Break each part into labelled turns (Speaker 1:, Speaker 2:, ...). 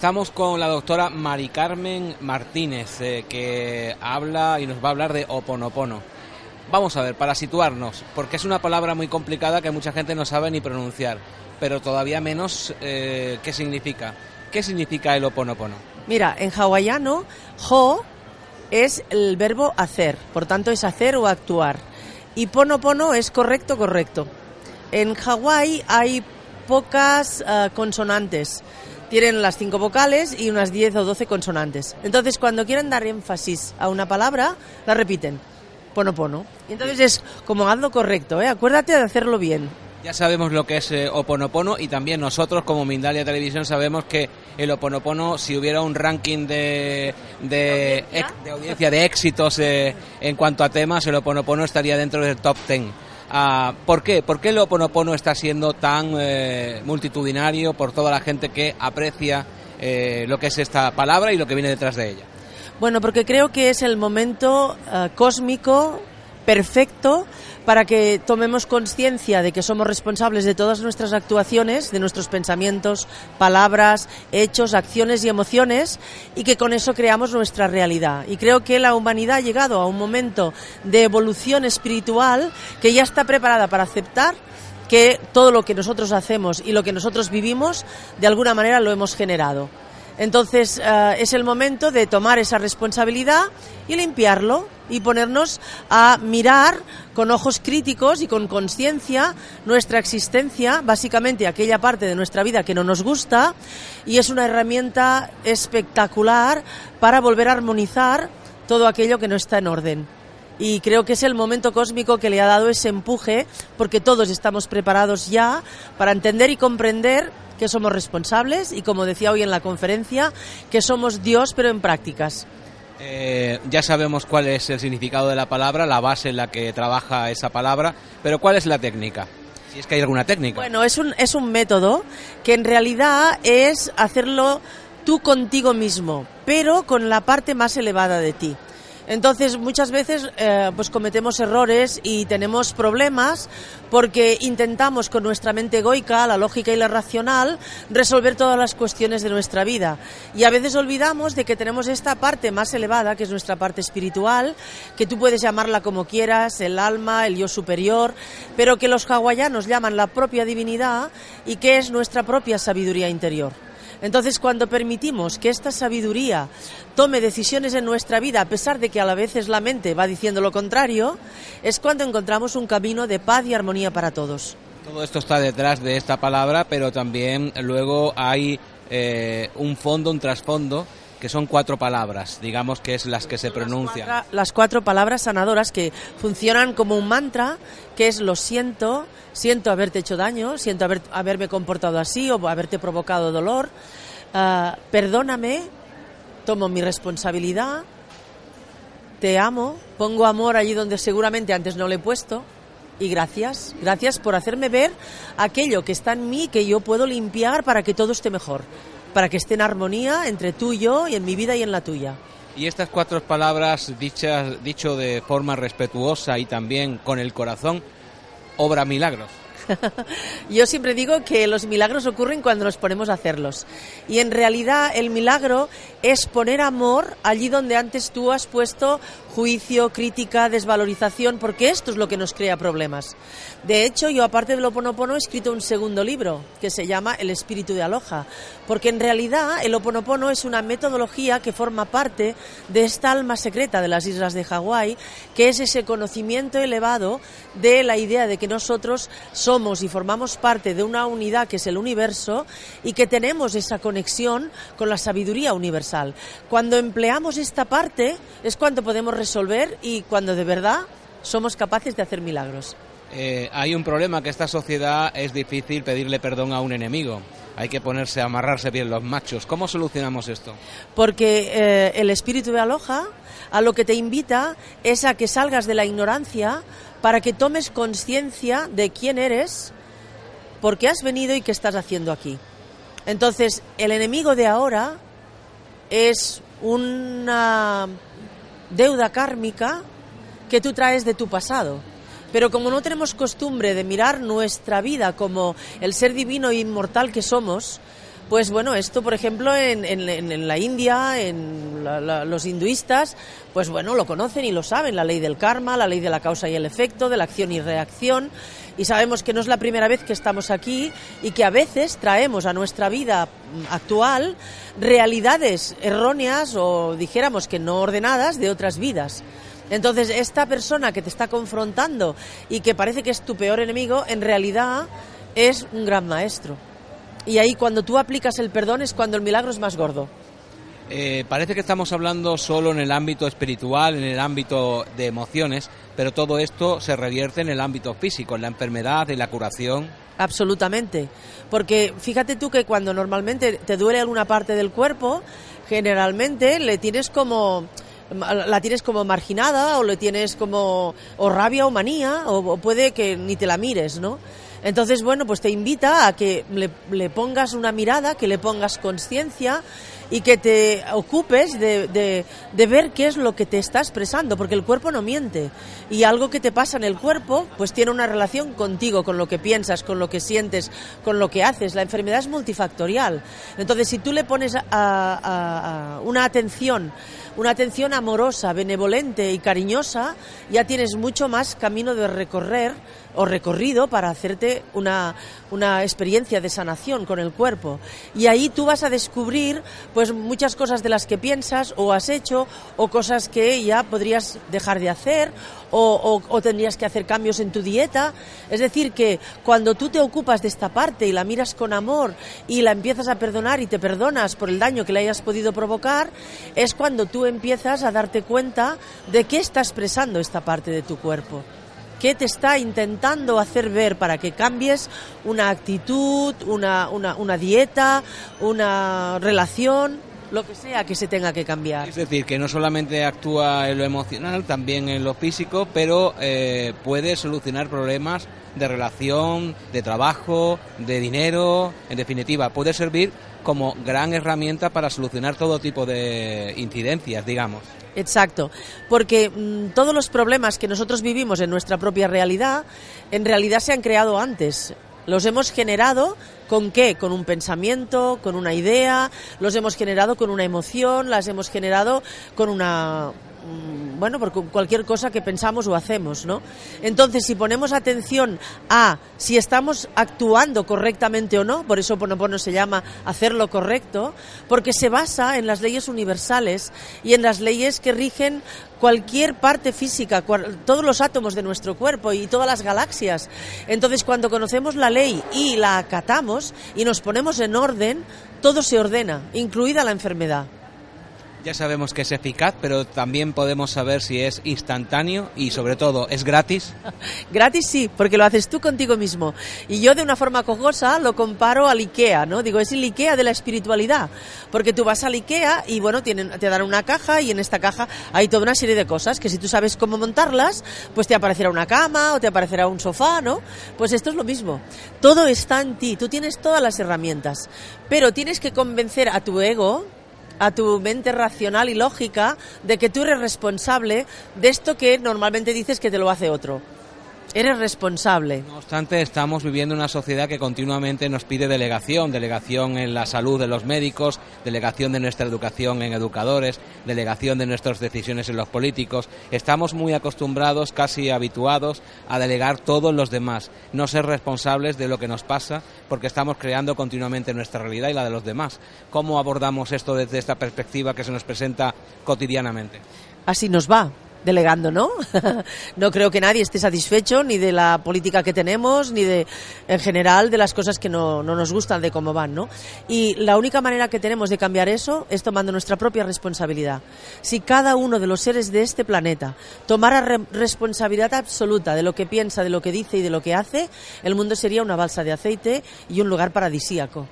Speaker 1: Estamos con la doctora Mari Carmen Martínez, eh, que habla y nos va a hablar de oponopono. Vamos a ver, para situarnos, porque es una palabra muy complicada que mucha gente no sabe ni pronunciar, pero todavía menos eh, qué significa. ¿Qué significa el oponopono?
Speaker 2: Mira, en hawaiano, ho es el verbo hacer, por tanto es hacer o actuar. Y ponopono es correcto, correcto. En Hawái hay pocas uh, consonantes tienen las cinco vocales y unas 10 o 12 consonantes. Entonces, cuando quieren dar énfasis a una palabra, la repiten. Pono pono. Y entonces es como hazlo correcto, ¿eh? Acuérdate de hacerlo bien.
Speaker 1: Ya sabemos lo que es eh, Oponopono y también nosotros como Mindalia Televisión sabemos que el Oponopono, si hubiera un ranking de, de, ¿De, audiencia? de éxitos eh, en cuanto a temas, el Oponopono estaría dentro del top 10. Uh, ¿Por qué? ¿Por qué el Oponopono está siendo tan eh, multitudinario por toda la gente que aprecia eh, lo que es esta palabra y lo que viene detrás de ella?
Speaker 2: Bueno, porque creo que es el momento uh, cósmico perfecto para que tomemos conciencia de que somos responsables de todas nuestras actuaciones, de nuestros pensamientos, palabras, hechos, acciones y emociones y que con eso creamos nuestra realidad. Y creo que la humanidad ha llegado a un momento de evolución espiritual que ya está preparada para aceptar que todo lo que nosotros hacemos y lo que nosotros vivimos de alguna manera lo hemos generado. Entonces uh, es el momento de tomar esa responsabilidad y limpiarlo y ponernos a mirar con ojos críticos y con conciencia nuestra existencia, básicamente aquella parte de nuestra vida que no nos gusta, y es una herramienta espectacular para volver a armonizar todo aquello que no está en orden. Y creo que es el momento cósmico que le ha dado ese empuje porque todos estamos preparados ya para entender y comprender que somos responsables y, como decía hoy en la conferencia, que somos Dios pero en prácticas.
Speaker 1: Eh, ya sabemos cuál es el significado de la palabra, la base en la que trabaja esa palabra, pero ¿cuál es la técnica? Si es que hay alguna técnica.
Speaker 2: Bueno, es un, es un método que en realidad es hacerlo tú contigo mismo, pero con la parte más elevada de ti. Entonces, muchas veces eh, pues cometemos errores y tenemos problemas porque intentamos con nuestra mente egoica, la lógica y la racional, resolver todas las cuestiones de nuestra vida. Y a veces olvidamos de que tenemos esta parte más elevada, que es nuestra parte espiritual, que tú puedes llamarla como quieras, el alma, el yo superior, pero que los hawaianos llaman la propia divinidad y que es nuestra propia sabiduría interior. Entonces, cuando permitimos que esta sabiduría tome decisiones en nuestra vida, a pesar de que a la vez es la mente va diciendo lo contrario, es cuando encontramos un camino de paz y armonía para todos.
Speaker 1: Todo esto está detrás de esta palabra, pero también luego hay eh, un fondo, un trasfondo que son cuatro palabras, digamos que es las que se pronuncian.
Speaker 2: Las cuatro, palabras sanadoras que funcionan como un mantra, que es lo siento, siento haberte hecho daño, siento haber, haberme comportado así o haberte provocado dolor, uh, perdóname, tomo mi responsabilidad, te amo, pongo amor allí donde seguramente antes no le he puesto. Y gracias, gracias por hacerme ver aquello que está en mí que yo puedo limpiar para que todo esté mejor para que esté en armonía entre tú y yo y en mi vida y en la tuya.
Speaker 1: Y estas cuatro palabras dichas, dicho de forma respetuosa y también con el corazón, obra milagros.
Speaker 2: Yo siempre digo que los milagros ocurren cuando nos ponemos a hacerlos. Y en realidad el milagro es poner amor allí donde antes tú has puesto juicio, crítica, desvalorización, porque esto es lo que nos crea problemas. De hecho, yo aparte de Lo Oponopono he escrito un segundo libro que se llama El espíritu de Aloha, porque en realidad el Oponopono es una metodología que forma parte de esta alma secreta de las islas de Hawái, que es ese conocimiento elevado de la idea de que nosotros somos y formamos parte de una unidad que es el universo y que tenemos esa conexión con la sabiduría universal. Cuando empleamos esta parte es cuando podemos resolver y cuando de verdad somos capaces de hacer milagros.
Speaker 1: Eh, hay un problema que esta sociedad es difícil pedirle perdón a un enemigo. Hay que ponerse a amarrarse bien los machos. ¿Cómo solucionamos esto?
Speaker 2: Porque eh, el espíritu de Aloha a lo que te invita es a que salgas de la ignorancia para que tomes conciencia de quién eres, por qué has venido y qué estás haciendo aquí. Entonces, el enemigo de ahora es una deuda kármica que tú traes de tu pasado. Pero como no tenemos costumbre de mirar nuestra vida como el ser divino e inmortal que somos, pues bueno, esto por ejemplo en, la India, en los hinduistas, pues bueno, lo conocen y lo saben, la ley del karma, la ley de la causa y el efecto, de la acción y reacción, y sabemos que no es la primera vez que estamos aquí y que a veces traemos a nuestra vida actual realidades erróneas o dijéramos que no ordenadas de otras vidas. Entonces, esta persona que te está confrontando y que parece que es tu peor enemigo, en realidad es un gran maestro. Y ahí cuando tú aplicas el perdón es cuando el milagro es más gordo.
Speaker 1: Eh, parece que estamos hablando solo en el ámbito espiritual, en el ámbito de emociones, pero todo esto se revierte en el ámbito físico, en la enfermedad, y la curación.
Speaker 2: Absolutamente, porque fíjate tú que cuando normalmente te duele alguna parte del cuerpo, generalmente le tienes como la tienes como marginada o le tienes como o rabia o manía o, puede que ni te la mires, ¿no? Entonces, bueno, pues te invita a que le, pongas una mirada, que le pongas conciencia y que te ocupes de, de, ver qué es lo que te está expresando, porque el cuerpo no miente. Y algo que te pasa en el cuerpo, pues tiene una relación contigo, con lo que piensas, con lo que sientes, con lo que haces. La enfermedad es multifactorial. Entonces, si tú le pones a, una atención, una atención amorosa, benevolente y cariñosa, ya tienes mucho más camino de recorrer o recorrido para hacerte una, una experiencia de sanación con el cuerpo. Y ahí tú vas a descubrir pues muchas cosas de las que piensas o has hecho o cosas que ya podrías dejar de hacer o, o, tendrías que hacer cambios en tu dieta. Es decir, que cuando tú te ocupas de esta parte y la miras con amor y la empiezas a perdonar y te perdonas por el daño que le hayas podido provocar, es cuando tú empiezas a darte cuenta de qué está expresando esta parte de tu cuerpo. ¿Qué te está intentando hacer ver para que cambies una actitud, una, una, una dieta, una relación? Lo que sea que se tenga que cambiar.
Speaker 1: Es decir, que no solamente actúa en lo emocional, también en lo físico, pero eh, puede solucionar problemas de relación, de trabajo, de dinero, en definitiva, puede servir como gran herramienta para solucionar todo tipo de incidencias, digamos.
Speaker 2: Exacto, porque mm, todos los problemas que nosotros vivimos en nuestra propia realidad, en realidad se han creado antes. Los hemos generado con qué? Con un pensamiento, con una idea, los hemos generado con una emoción, las hemos generado con una bueno, por cualquier cosa que pensamos o hacemos, ¿no? Entonces, si ponemos atención a si estamos actuando correctamente o no, por eso Ponopono se llama hacer lo correcto, porque se basa en las leyes universales y en las leyes que rigen cualquier parte física, todos los átomos de nuestro cuerpo y todas las galaxias. Entonces, cuando conocemos la ley y la acatamos y nos ponemos en orden, todo se ordena, incluida la enfermedad.
Speaker 1: Ya sabemos que es eficaz, pero también podemos saber si es instantáneo y sobre todo, ¿es gratis?
Speaker 2: gratis sí, porque lo haces tú contigo mismo. Y yo de una forma cojosa lo comparo al IKEA, ¿no? Digo, es el IKEA de la espiritualidad, porque tú vas al IKEA y bueno, tienen, te dan una caja y en esta caja hay toda una serie de cosas que si tú sabes cómo montarlas, pues te aparecerá una cama o te aparecerá un sofá, ¿no? Pues esto es lo mismo. Todo está en ti, tú tienes todas las herramientas, pero tienes que convencer a tu ego, a tu mente racional y lógica de que tú eres responsable de esto que normalmente dices que te lo hace otro. Eres responsable.
Speaker 1: No obstante, estamos viviendo una sociedad que continuamente nos pide delegación, delegación en la salud de los médicos, delegación de nuestra educación en educadores, delegación de nuestras decisiones en los políticos. Estamos muy acostumbrados, casi habituados, a delegar todos los demás, no ser responsables de lo que nos pasa, porque estamos creando continuamente nuestra realidad y la de los demás. ¿Cómo abordamos esto desde esta perspectiva que se nos presenta cotidianamente?
Speaker 2: Así nos va delegando, ¿no? no creo que nadie esté satisfecho ni de la política que tenemos, ni de, en general, de las cosas que no, no, nos gustan de cómo van, ¿no? Y la única manera que tenemos de cambiar eso es tomando nuestra propia responsabilidad. Si cada uno de los seres de este planeta tomara responsabilidad absoluta de lo que piensa, de lo que dice y de lo que hace, el mundo sería una balsa de aceite y un lugar paradisíaco.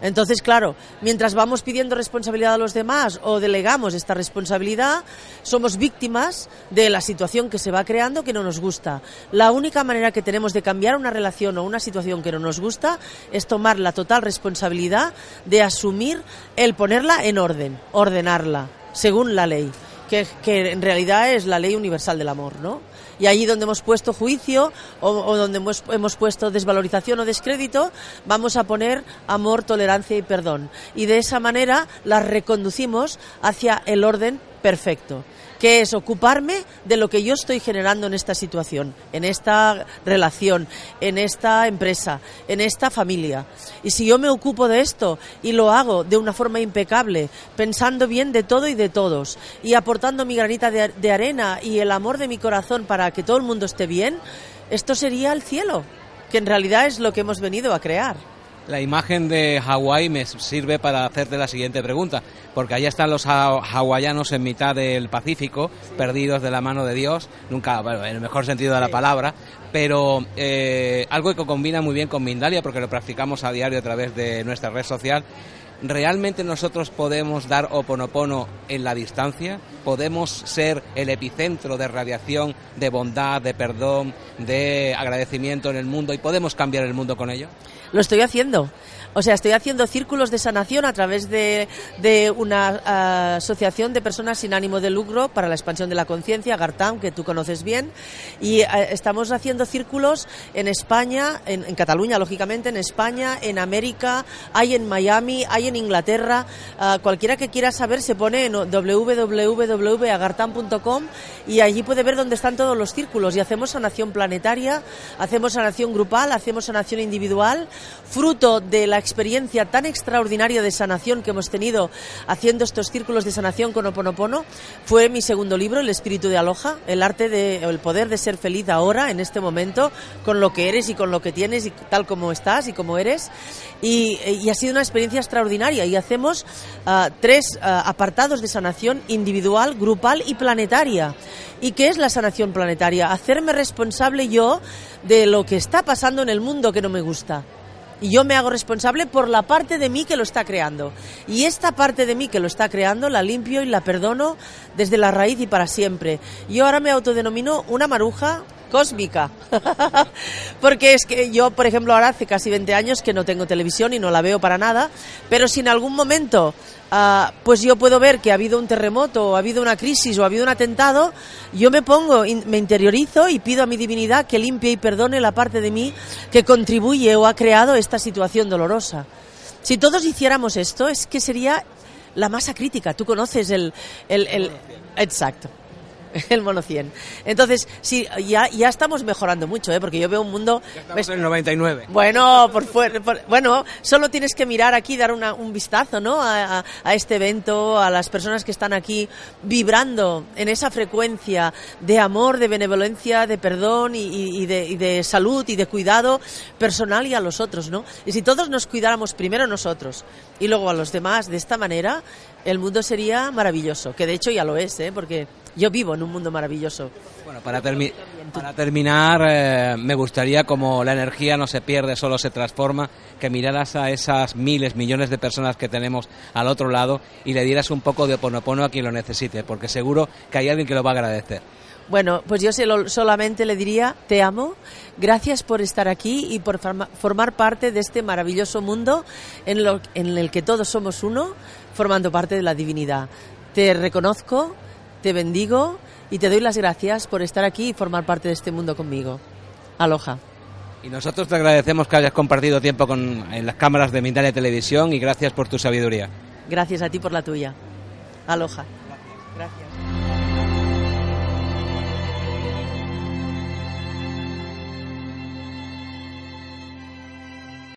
Speaker 2: Entonces, claro, mientras vamos pidiendo responsabilidad a los demás o delegamos esta responsabilidad, somos víctimas de la situación que se va creando que no nos gusta. La única manera que tenemos de cambiar una relación o una situación que no nos gusta es tomar la total responsabilidad de asumir el ponerla en orden, ordenarla, según la ley, que, en realidad es la ley universal del amor, ¿no? Y allí donde hemos puesto juicio o, donde hemos, hemos, puesto desvalorización o descrédito, vamos a poner amor, tolerancia y perdón. Y de esa manera las reconducimos hacia el orden perfecto que es ocuparme de lo que yo estoy generando en esta situación, en esta relación, en esta empresa, en esta familia. Y si yo me ocupo de esto y lo hago de una forma impecable, pensando bien de todo y de todos, y aportando mi granita de, arena y el amor de mi corazón para que todo el mundo esté bien, esto sería el cielo, que en realidad es lo que hemos venido a crear.
Speaker 1: La imagen de Hawái me sirve para hacerte la siguiente pregunta, porque allá están los hawaianos en mitad del Pacífico, perdidos de la mano de Dios, nunca, bueno, en el mejor sentido de la palabra, pero eh, algo que combina muy bien con Mindalia, porque lo practicamos a diario a través de nuestra red social. ¿Realmente nosotros podemos dar oponopono en la distancia? ¿Podemos ser el epicentro de radiación, de bondad, de perdón, de agradecimiento en el mundo y podemos cambiar el mundo con ello?
Speaker 2: Lo estoy haciendo. O sea, estoy haciendo círculos de sanación a través de, de una uh, asociación de personas sin ánimo de lucro para la expansión de la conciencia, Gartam, que tú conoces bien, y uh, estamos haciendo círculos en España, en, Cataluña, lógicamente, en España, en América, hay en Miami, hay en Inglaterra. Uh, cualquiera que quiera saber se pone en www.agartam.com y allí puede ver dónde están todos los círculos y hacemos sanación planetaria, hacemos sanación grupal, hacemos sanación individual, fruto de la experiencia tan extraordinaria de sanación que hemos tenido haciendo estos círculos de sanación con Oponopono fue mi segundo libro, El espíritu de Aloha, el arte de, el poder de ser feliz ahora, en este momento, con lo que eres y con lo que tienes y tal como estás y como eres. Y, y ha sido una experiencia extraordinaria y hacemos uh, tres uh, apartados de sanación individual, grupal y planetaria. ¿Y qué es la sanación planetaria? Hacerme responsable yo de lo que está pasando en el mundo que no me gusta y yo me hago responsable por la parte de mí que lo está creando. Y esta parte de mí que lo está creando la limpio y la perdono desde la raíz y para siempre. Yo ahora me autodenomino una maruja cósmica. Porque es que yo, por ejemplo, ahora hace casi 20 años que no tengo televisión y no la veo para nada, pero si en algún momento uh, pues yo puedo ver que ha habido un terremoto, o ha habido una crisis, o ha habido un atentado, yo me pongo, in, me interiorizo y pido a mi divinidad que limpie y perdone la parte de mí que contribuye o ha creado esta situación dolorosa. Si todos hiciéramos esto, es que sería la masa crítica. Tú conoces el, el, el exacto. el mono 100. Entonces, sí, ya, ya estamos mejorando mucho, ¿eh? porque yo veo un mundo...
Speaker 1: Ya estamos en el 99.
Speaker 2: Bueno, por, por, bueno, solo tienes que mirar aquí, dar una, un vistazo ¿no? A, a, a, este evento, a las personas que están aquí vibrando en esa frecuencia de amor, de benevolencia, de perdón y, y, y, de, y de salud y de cuidado personal y a los otros, ¿no? Y si todos nos cuidáramos primero nosotros y luego a los demás de esta manera, el mundo sería maravilloso, que de hecho ya lo es, ¿eh? porque yo vivo en un mundo maravilloso.
Speaker 1: Bueno, para, termi para terminar, eh, me gustaría, como la energía no se pierde, solo se transforma, que miraras a esas miles, millones de personas que tenemos al otro lado y le dieras un poco de oponopono a quien lo necesite, porque seguro que hay alguien que lo va a agradecer.
Speaker 2: Bueno, pues yo solamente le diría, te amo, gracias por estar aquí y por formar parte de este maravilloso mundo en, lo, en el que todos somos uno, formando parte de la divinidad. Te reconozco, te bendigo y te doy las gracias por estar aquí y formar parte de este mundo conmigo. Aloha.
Speaker 1: Y nosotros te agradecemos que hayas compartido tiempo con, en las cámaras de Mindalia Televisión y gracias por tu sabiduría.
Speaker 2: Gracias a ti por la tuya. Aloha.